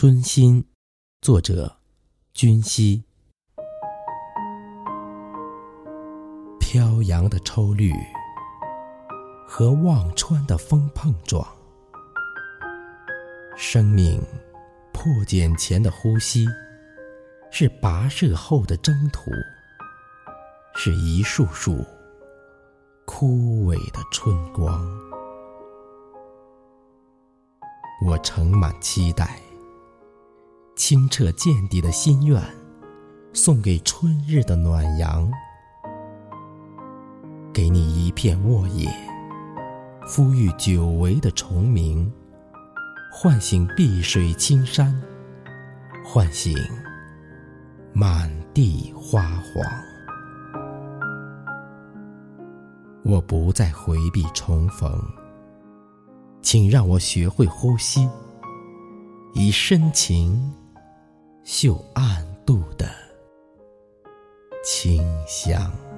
春心，作者君熙。飘扬的抽绿和忘川的风碰撞，生命破茧前的呼吸，是跋涉后的征途，是一束束枯萎的春光。我盛满期待。清澈见底的心愿，送给春日的暖阳。给你一片沃野，抚育久违的虫鸣，唤醒碧水青山，唤醒满地花黄。我不再回避重逢，请让我学会呼吸，以深情。秀暗度的清香。